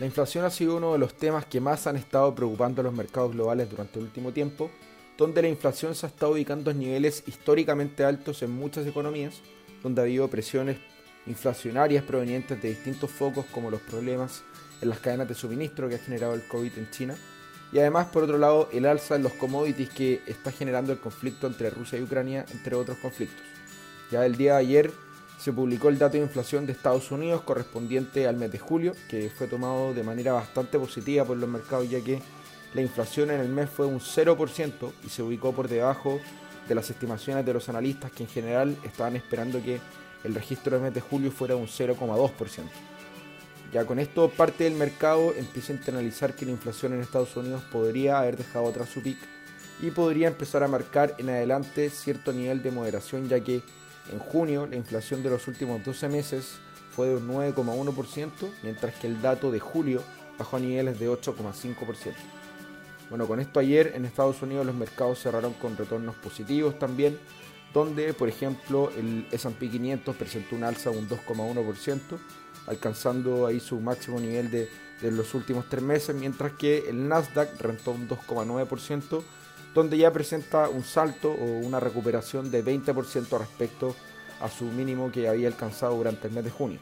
La inflación ha sido uno de los temas que más han estado preocupando a los mercados globales durante el último tiempo, donde la inflación se ha estado ubicando en niveles históricamente altos en muchas economías, donde ha habido presiones inflacionarias provenientes de distintos focos como los problemas en las cadenas de suministro que ha generado el COVID en China, y además por otro lado el alza en los commodities que está generando el conflicto entre Rusia y Ucrania, entre otros conflictos. Ya el día de ayer se publicó el dato de inflación de Estados Unidos correspondiente al mes de julio, que fue tomado de manera bastante positiva por los mercados ya que la inflación en el mes fue un 0% y se ubicó por debajo de las estimaciones de los analistas que en general estaban esperando que el registro del mes de julio fuera un 0,2%. Ya con esto parte del mercado empieza a internalizar que la inflación en Estados Unidos podría haber dejado atrás su pic y podría empezar a marcar en adelante cierto nivel de moderación ya que en junio, la inflación de los últimos 12 meses fue de un 9,1%, mientras que el dato de julio bajó a niveles de 8,5%. Bueno, con esto ayer en Estados Unidos los mercados cerraron con retornos positivos también, donde por ejemplo el S&P 500 presentó un alza de un 2,1%, alcanzando ahí su máximo nivel de, de los últimos tres meses, mientras que el Nasdaq rentó un 2,9%, donde ya presenta un salto o una recuperación de 20% respecto a su mínimo que había alcanzado durante el mes de junio.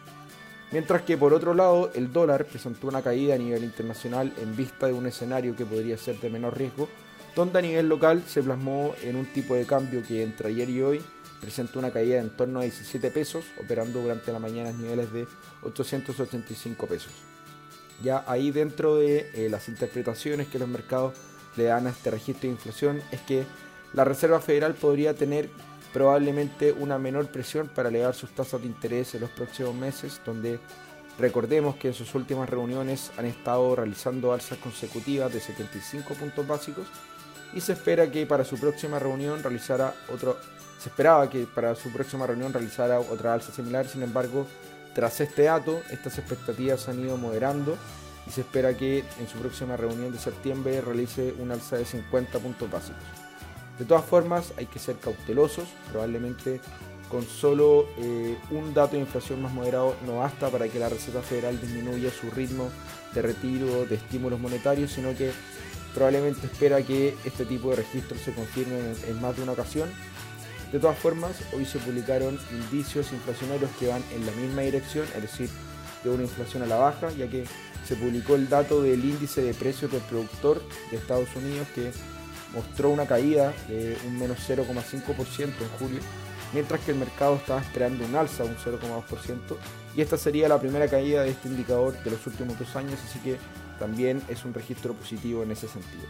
Mientras que por otro lado el dólar presentó una caída a nivel internacional en vista de un escenario que podría ser de menor riesgo, donde a nivel local se plasmó en un tipo de cambio que entre ayer y hoy presenta una caída en torno a 17 pesos, operando durante la mañana a niveles de 885 pesos. Ya ahí dentro de eh, las interpretaciones que los mercados le dan a este registro de inflación es que la Reserva Federal podría tener probablemente una menor presión para elevar sus tasas de interés en los próximos meses, donde recordemos que en sus últimas reuniones han estado realizando alzas consecutivas de 75 puntos básicos y se espera que para su próxima reunión realizara otro se esperaba que para su próxima reunión realizara otra alza similar, sin embargo, tras este dato, estas expectativas han ido moderando y se espera que en su próxima reunión de septiembre realice una alza de 50 puntos básicos. De todas formas, hay que ser cautelosos, probablemente con solo eh, un dato de inflación más moderado no basta para que la Reserva Federal disminuya su ritmo de retiro de estímulos monetarios, sino que probablemente espera que este tipo de registros se confirmen en, en más de una ocasión. De todas formas, hoy se publicaron indicios inflacionarios que van en la misma dirección, es decir, de una inflación a la baja, ya que se publicó el dato del índice de precios del productor de Estados Unidos que mostró una caída de un menos 0,5% en julio, mientras que el mercado estaba esperando un alza de un 0,2%, y esta sería la primera caída de este indicador de los últimos dos años, así que también es un registro positivo en ese sentido.